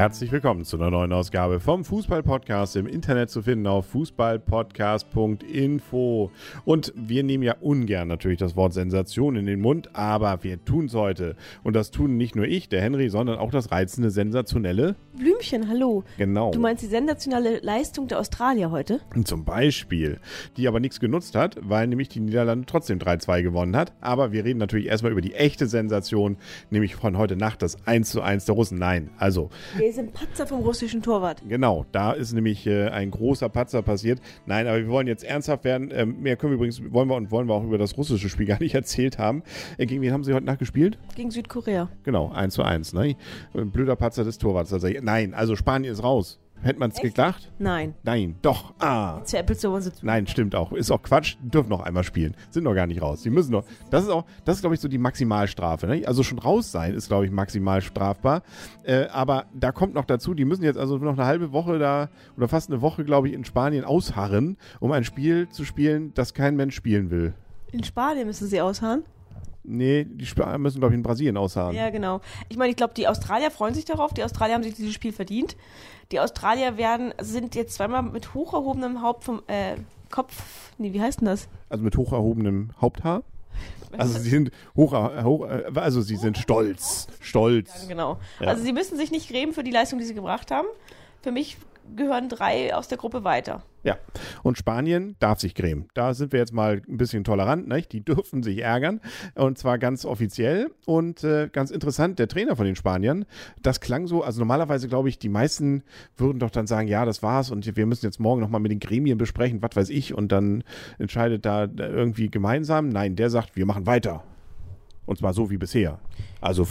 Herzlich willkommen zu einer neuen Ausgabe vom Fußball-Podcast im Internet zu finden auf fußballpodcast.info. Und wir nehmen ja ungern natürlich das Wort Sensation in den Mund, aber wir tun es heute. Und das tun nicht nur ich, der Henry, sondern auch das reizende, sensationelle Blümchen, hallo. Genau. Du meinst die sensationelle Leistung der Australier heute? Zum Beispiel, die aber nichts genutzt hat, weil nämlich die Niederlande trotzdem 3-2 gewonnen hat. Aber wir reden natürlich erstmal über die echte Sensation, nämlich von heute Nacht das 1-1 der Russen. Nein, also ist ein Patzer vom russischen Torwart. Genau, da ist nämlich äh, ein großer Patzer passiert. Nein, aber wir wollen jetzt ernsthaft werden. Ähm, mehr können wir übrigens, wollen wir und wollen wir auch über das russische Spiel gar nicht erzählt haben. Äh, gegen wen haben sie heute Nacht gespielt? Gegen Südkorea. Genau, 1 zu 1. Ne? Blöder Patzer des Torwarts. Also, nein, also Spanien ist raus. Hätte man es gedacht? Nein. Nein, doch. Ah. Zu Apple so Nein, stimmt auch. Ist auch Quatsch. Dürfen noch einmal spielen. Sind noch gar nicht raus. Die müssen noch. Das ist auch, das ist, glaube ich, so die Maximalstrafe. Ne? Also schon raus sein ist, glaube ich, maximal strafbar. Äh, aber da kommt noch dazu, die müssen jetzt also noch eine halbe Woche da oder fast eine Woche, glaube ich, in Spanien ausharren, um ein Spiel zu spielen, das kein Mensch spielen will. In Spanien müssen sie ausharren? Nee, die müssen, glaube ich, in Brasilien ausharren. Ja, genau. Ich meine, ich glaube, die Australier freuen sich darauf. Die Australier haben sich dieses Spiel verdient. Die Australier werden, sind jetzt zweimal mit hoch erhobenem Haupt vom äh, Kopf. Nee, wie heißt denn das? Also mit hoch erhobenem Haupthaar? Also sie sind hoch, hoch also sie sind stolz, stolz. Ja, genau. Ja. Also sie müssen sich nicht grämen für die Leistung, die sie gebracht haben. Für mich gehören drei aus der Gruppe weiter. Ja, und Spanien darf sich grämen. Da sind wir jetzt mal ein bisschen tolerant, nicht? Die dürfen sich ärgern und zwar ganz offiziell und äh, ganz interessant, der Trainer von den Spaniern, das klang so, also normalerweise glaube ich, die meisten würden doch dann sagen, ja, das war's und wir müssen jetzt morgen nochmal mit den Gremien besprechen, was weiß ich und dann entscheidet da irgendwie gemeinsam. Nein, der sagt, wir machen weiter. Und zwar so wie bisher. Also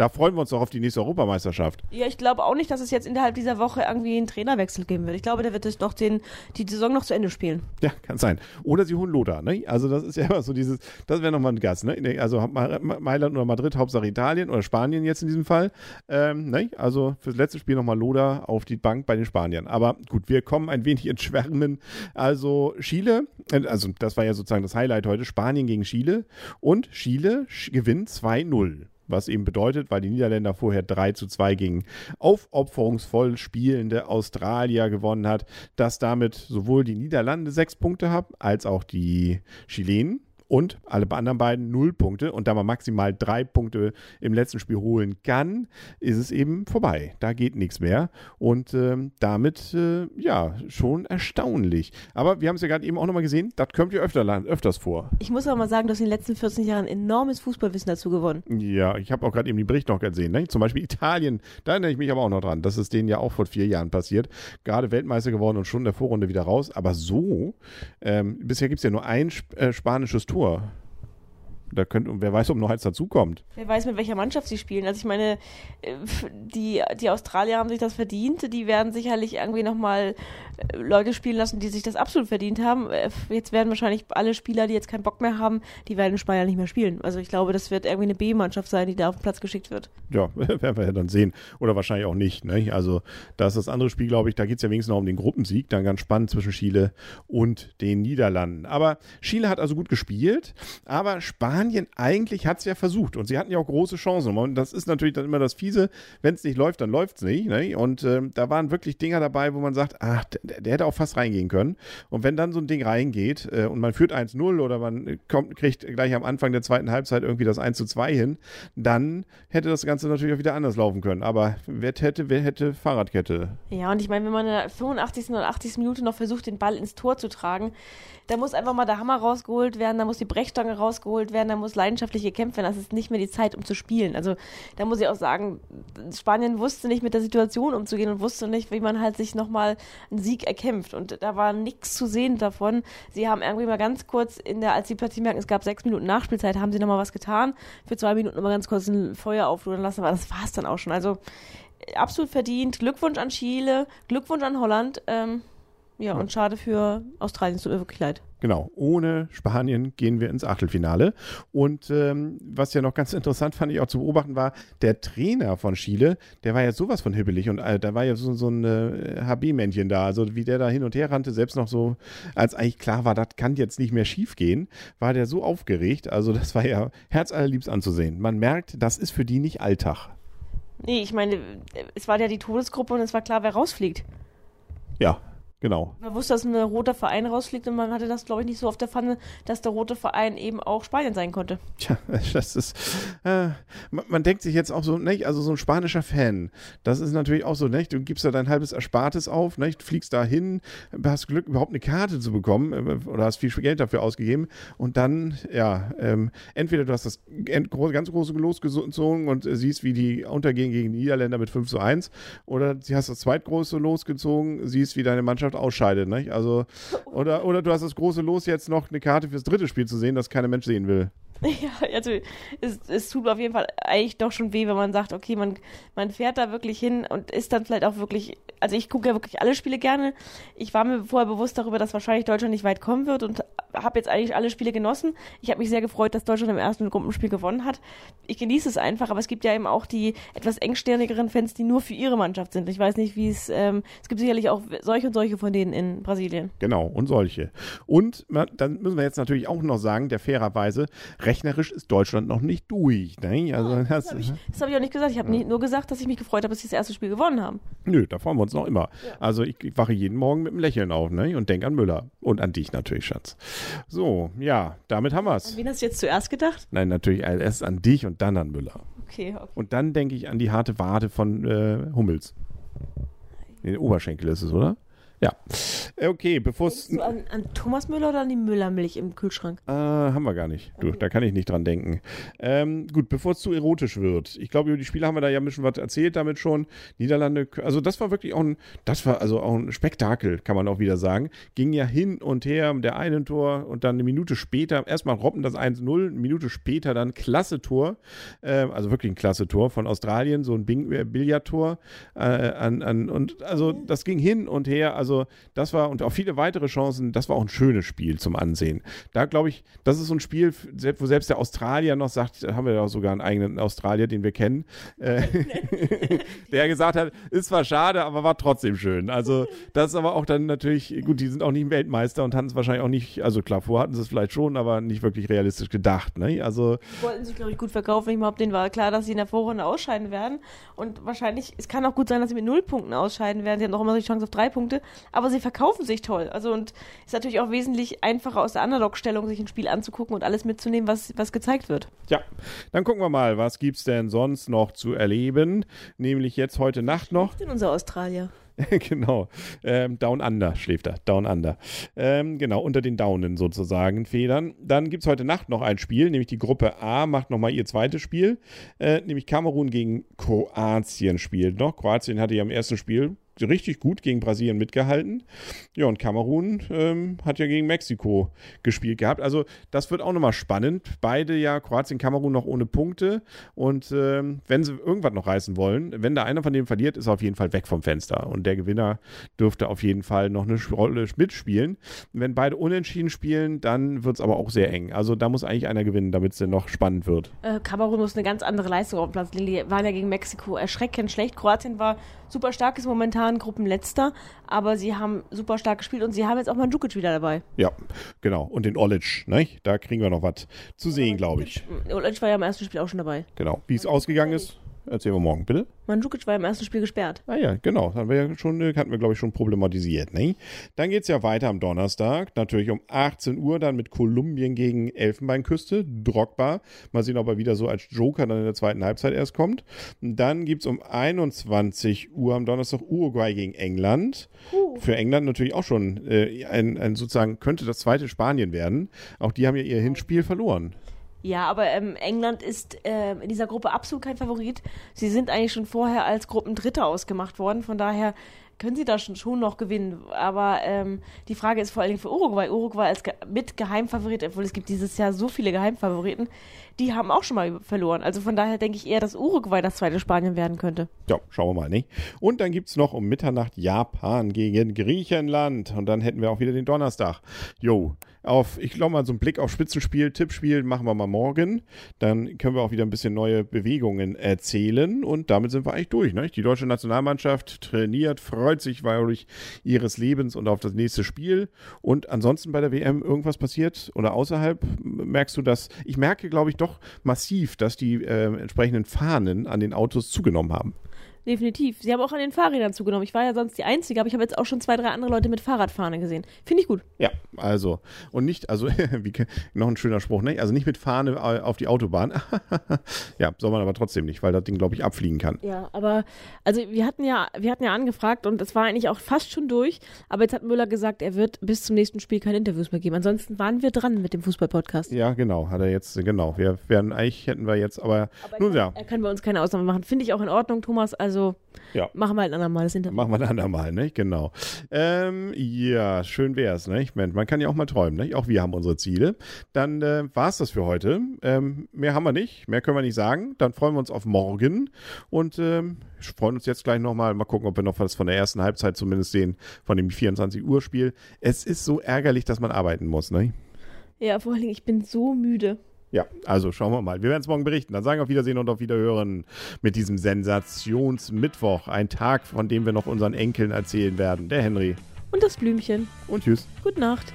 da freuen wir uns doch auf die nächste Europameisterschaft. Ja, ich glaube auch nicht, dass es jetzt innerhalb dieser Woche irgendwie einen Trainerwechsel geben wird. Ich glaube, der wird es noch den, die Saison noch zu Ende spielen. Ja, kann sein. Oder sie holen Lothar, ne? Also das ist ja immer so dieses, das wäre nochmal ein Gast, ne? Also Mailand oder Madrid, Hauptsache Italien oder Spanien jetzt in diesem Fall. Ähm, ne? Also fürs letzte Spiel nochmal Lothar auf die Bank bei den Spaniern. Aber gut, wir kommen ein wenig ins Schwärmen. Also Chile, äh, also das war ja sozusagen das Highlight heute, Spanien gegen Chile und Chile gewinnt 2-0 was eben bedeutet, weil die Niederländer vorher 3 zu 2 gegen aufopferungsvoll spielende Australier gewonnen hat, dass damit sowohl die Niederlande sechs Punkte haben, als auch die Chilenen und alle anderen beiden null Punkte. Und da man maximal drei Punkte im letzten Spiel holen kann, ist es eben vorbei. Da geht nichts mehr. Und ähm, damit, äh, ja, schon erstaunlich. Aber wir haben es ja gerade eben auch nochmal gesehen, das kommt ja öfter, öfters vor. Ich muss auch mal sagen, du hast in den letzten 14 Jahren enormes Fußballwissen dazu gewonnen. Ja, ich habe auch gerade eben den Bericht noch gesehen. Ne? Zum Beispiel Italien, da erinnere ich mich aber auch noch dran. Das ist denen ja auch vor vier Jahren passiert. Gerade Weltmeister geworden und schon in der Vorrunde wieder raus. Aber so, ähm, bisher gibt es ja nur ein äh, spanisches Tor Natur Da könnte, wer weiß, ob noch eins dazukommt. Wer weiß, mit welcher Mannschaft sie spielen. Also ich meine, äh, die, die Australier haben sich das verdient. Die werden sicherlich irgendwie nochmal äh, Leute spielen lassen, die sich das absolut verdient haben. Äh, jetzt werden wahrscheinlich alle Spieler, die jetzt keinen Bock mehr haben, die werden in Spanien nicht mehr spielen. Also ich glaube, das wird irgendwie eine B-Mannschaft sein, die da auf den Platz geschickt wird. Ja, werden wir ja dann sehen. Oder wahrscheinlich auch nicht. Ne? Also da ist das andere Spiel, glaube ich, da geht es ja wenigstens noch um den Gruppensieg. Dann ganz spannend zwischen Chile und den Niederlanden. Aber Chile hat also gut gespielt. Aber Spanien Spanien eigentlich hat es ja versucht und sie hatten ja auch große Chancen. Und das ist natürlich dann immer das Fiese, wenn es nicht läuft, dann läuft es nicht. Ne? Und äh, da waren wirklich Dinger dabei, wo man sagt, ach, der, der, hätte auch fast reingehen können. Und wenn dann so ein Ding reingeht äh, und man führt 1-0 oder man kommt, kriegt gleich am Anfang der zweiten Halbzeit irgendwie das 1-2 hin, dann hätte das Ganze natürlich auch wieder anders laufen können. Aber wer hätte, wer hätte Fahrradkette? Ja, und ich meine, wenn man in der 85. oder 80. Minute noch versucht, den Ball ins Tor zu tragen, da muss einfach mal der Hammer rausgeholt werden, da muss die Brechstange rausgeholt werden, da muss leidenschaftlich gekämpft werden. Das ist nicht mehr die Zeit, um zu spielen. Also da muss ich auch sagen, Spanien wusste nicht mit der Situation umzugehen und wusste nicht, wie man halt sich nochmal einen Sieg erkämpft. Und da war nichts zu sehen davon. Sie haben irgendwie mal ganz kurz in der, als sie plötzlich merken, es gab sechs Minuten Nachspielzeit, haben sie nochmal was getan. Für zwei Minuten nochmal ganz kurz ein Feuer auflodern lassen, aber das war es dann auch schon. Also absolut verdient. Glückwunsch an Chile, Glückwunsch an Holland. Ähm, ja, und schade für Australien, es tut mir wirklich leid. Genau, ohne Spanien gehen wir ins Achtelfinale. Und ähm, was ja noch ganz interessant fand ich auch zu beobachten war, der Trainer von Chile, der war ja sowas von hibbelig und äh, da war ja so, so ein äh, HB-Männchen da. Also wie der da hin und her rannte, selbst noch so, als eigentlich klar war, das kann jetzt nicht mehr schief gehen, war der so aufgeregt. Also das war ja herzallerliebst anzusehen. Man merkt, das ist für die nicht Alltag. Nee, ich meine, es war ja die Todesgruppe und es war klar, wer rausfliegt. Ja, genau. Man wusste, dass ein roter Verein rausfliegt und man hatte das, glaube ich, nicht so auf der Pfanne, dass der rote Verein eben auch Spanien sein konnte. Tja, das ist, äh, man, man, denkt sich jetzt auch so, nicht, also so ein spanischer Fan, das ist natürlich auch so, nicht, du gibst da dein halbes Erspartes auf, nicht, fliegst da hin, hast Glück, überhaupt eine Karte zu bekommen äh, oder hast viel Geld dafür ausgegeben und dann, ja, ähm, entweder du hast das ganz große Los gezogen und siehst, wie die untergehen gegen die Niederländer mit 5 zu 1 oder sie hast das zweitgroße losgezogen, siehst, wie deine Mannschaft ausscheidet, nicht? Also, oder, oder du hast das große Los jetzt noch eine Karte fürs dritte Spiel zu sehen, das kein Mensch sehen will. Ja, also es, es tut auf jeden Fall eigentlich doch schon weh, wenn man sagt, okay, man, man fährt da wirklich hin und ist dann vielleicht auch wirklich, also ich gucke ja wirklich alle Spiele gerne. Ich war mir vorher bewusst darüber, dass wahrscheinlich Deutschland nicht weit kommen wird und habe jetzt eigentlich alle Spiele genossen. Ich habe mich sehr gefreut, dass Deutschland im ersten Gruppenspiel gewonnen hat. Ich genieße es einfach, aber es gibt ja eben auch die etwas engstirnigeren Fans, die nur für ihre Mannschaft sind. Ich weiß nicht, wie es, ähm, es gibt sicherlich auch solche und solche von denen in Brasilien. Genau, und solche. Und dann müssen wir jetzt natürlich auch noch sagen, der fairerweise, rechnerisch ist Deutschland noch nicht durch. Ne? Also, oh, das, das habe ich, hab ich, auch nicht gesagt. Ich habe ja. nur gesagt, dass ich mich gefreut habe, dass sie das erste Spiel gewonnen haben. Nö, da freuen wir uns noch immer. Ja. Also ich, ich, wache jeden Morgen mit einem Lächeln auf ne? und denke an Müller. Und an dich natürlich, Schatz. So, ja, damit haben wir es. An wen hast du jetzt zuerst gedacht? Nein, natürlich erst an dich und dann an Müller. Okay, okay. Und dann denke ich an die harte Wade von äh, Hummels. Den Oberschenkel ist es, oder? Ja. Okay, bevor es. An, an, Thomas Müller oder an die Müllermilch im Kühlschrank? Äh, haben wir gar nicht. Du, okay. da kann ich nicht dran denken. Ähm, gut, bevor es zu erotisch wird. Ich glaube, über die Spiele haben wir da ja ein bisschen was erzählt damit schon. Niederlande, also das war wirklich auch ein, das war also auch ein Spektakel, kann man auch wieder sagen. Ging ja hin und her, der eine Tor und dann eine Minute später, erstmal Robben das 1-0, eine Minute später dann klasse Tor, äh, also wirklich ein klasse Tor von Australien, so ein Billardtor äh, an, an, und also das ging hin und her, also also das war und auch viele weitere Chancen, das war auch ein schönes Spiel zum Ansehen. Da glaube ich, das ist so ein Spiel, wo selbst der Australier noch sagt, haben wir ja sogar einen eigenen Australier, den wir kennen, äh, der gesagt hat, ist zwar schade, aber war trotzdem schön. Also das ist aber auch dann natürlich, gut, die sind auch nicht Weltmeister und hatten es wahrscheinlich auch nicht, also klar, vorher hatten sie es vielleicht schon, aber nicht wirklich realistisch gedacht. Ne? Also wollten sich, glaube ich, gut verkaufen. Ich glaube, denen war klar, dass sie in der Vorrunde ausscheiden werden. Und wahrscheinlich, es kann auch gut sein, dass sie mit null Punkten ausscheiden werden. Sie haben auch immer die Chance auf drei Punkte aber sie verkaufen sich toll. Also und ist natürlich auch wesentlich einfacher aus der Underdog-Stellung, sich ein Spiel anzugucken und alles mitzunehmen, was, was gezeigt wird. Ja, dann gucken wir mal, was gibt es denn sonst noch zu erleben? Nämlich jetzt heute Nacht noch. Was ist denn unser Australier? genau. Ähm, Down Under schläft er. Down Under. Ähm, genau, unter den Daunen sozusagen, Federn. Dann gibt es heute Nacht noch ein Spiel, nämlich die Gruppe A macht nochmal ihr zweites Spiel, äh, nämlich Kamerun gegen Kroatien spielt noch. Kroatien hatte ja im ersten Spiel richtig gut gegen Brasilien mitgehalten. Ja, und Kamerun ähm, hat ja gegen Mexiko gespielt gehabt. Also das wird auch nochmal spannend. Beide ja, Kroatien, Kamerun noch ohne Punkte. Und ähm, wenn sie irgendwas noch reißen wollen, wenn da einer von denen verliert, ist er auf jeden Fall weg vom Fenster. Und der Gewinner dürfte auf jeden Fall noch eine Rolle mitspielen. Wenn beide unentschieden spielen, dann wird es aber auch sehr eng. Also da muss eigentlich einer gewinnen, damit es dann noch spannend wird. Äh, Kamerun muss eine ganz andere Leistung auf dem Platz legen. Die waren ja gegen Mexiko erschreckend schlecht. Kroatien war super stark, ist momentan Gruppenletzter, aber sie haben super stark gespielt und sie haben jetzt auch Mandzukic wieder dabei. Ja, genau. Und den Olic, ne? Da kriegen wir noch was zu sehen, glaube ich. Olic war ja im ersten Spiel auch schon dabei. Genau. Wie es ausgegangen ist, Erzählen wir morgen, bitte. Mandzukic war im ersten Spiel gesperrt. Ah ja, genau. Hatten wir ja schon, äh, hatten wir, glaube ich, schon problematisiert. Ne? Dann geht es ja weiter am Donnerstag. Natürlich um 18 Uhr dann mit Kolumbien gegen Elfenbeinküste. Drogba. Mal sehen, ob er wieder so als Joker dann in der zweiten Halbzeit erst kommt. Dann gibt es um 21 Uhr am Donnerstag Uruguay gegen England. Uh. Für England natürlich auch schon äh, ein, ein sozusagen, könnte das zweite Spanien werden. Auch die haben ja ihr Hinspiel verloren. Ja, aber ähm, England ist äh, in dieser Gruppe absolut kein Favorit. Sie sind eigentlich schon vorher als Gruppendritter ausgemacht worden. Von daher können sie da schon, schon noch gewinnen. Aber ähm, die Frage ist vor allen Dingen für Uruguay. Uruguay als ge mit Geheimfavorit, obwohl es gibt dieses Jahr so viele Geheimfavoriten, die haben auch schon mal verloren. Also von daher denke ich eher, dass Uruguay das zweite Spanien werden könnte. Ja, schauen wir mal, nicht? Und dann gibt es noch um Mitternacht Japan gegen Griechenland. Und dann hätten wir auch wieder den Donnerstag. Jo, auf, ich glaube mal, so einen Blick auf Spitzenspiel, Tippspiel machen wir mal morgen. Dann können wir auch wieder ein bisschen neue Bewegungen erzählen und damit sind wir eigentlich durch. Ne? Die deutsche Nationalmannschaft trainiert, freut sich wahrlich ihres Lebens und auf das nächste Spiel. Und ansonsten bei der WM irgendwas passiert oder außerhalb merkst du das? Ich merke, glaube ich, doch massiv, dass die äh, entsprechenden Fahnen an den Autos zugenommen haben. Definitiv. Sie haben auch an den Fahrrädern zugenommen. Ich war ja sonst die Einzige, aber ich habe jetzt auch schon zwei, drei andere Leute mit Fahrradfahne gesehen. Finde ich gut. Ja, also. Und nicht, also, wie, noch ein schöner Spruch, ne? Also nicht mit Fahne auf die Autobahn. ja, soll man aber trotzdem nicht, weil das Ding, glaube ich, abfliegen kann. Ja, aber, also wir hatten ja, wir hatten ja angefragt und es war eigentlich auch fast schon durch. Aber jetzt hat Müller gesagt, er wird bis zum nächsten Spiel keine Interviews mehr geben. Ansonsten waren wir dran mit dem Fußball-Podcast. Ja, genau, hat er jetzt, genau. Wir wären, eigentlich hätten wir jetzt, aber, aber nun kann, ja. Er kann bei uns keine Ausnahme machen. Finde ich auch in Ordnung, Thomas. Also also ja. machen wir halt ein andermal das Interview. Machen wir ein andermal, ne? Genau. Ähm, ja, schön wär's, ne? Ich man kann ja auch mal träumen, ne? Auch wir haben unsere Ziele. Dann äh, war's das für heute. Ähm, mehr haben wir nicht, mehr können wir nicht sagen. Dann freuen wir uns auf morgen und ähm, freuen uns jetzt gleich nochmal. Mal gucken, ob wir noch was von der ersten Halbzeit zumindest sehen, von dem 24 Uhr Spiel. Es ist so ärgerlich, dass man arbeiten muss, ne? Ja, vor allen Dingen, ich bin so müde. Ja, also schauen wir mal. Wir werden es morgen berichten. Dann sagen wir auf Wiedersehen und auf Wiederhören mit diesem Sensationsmittwoch. Ein Tag, von dem wir noch unseren Enkeln erzählen werden. Der Henry. Und das Blümchen. Und tschüss. Gute Nacht.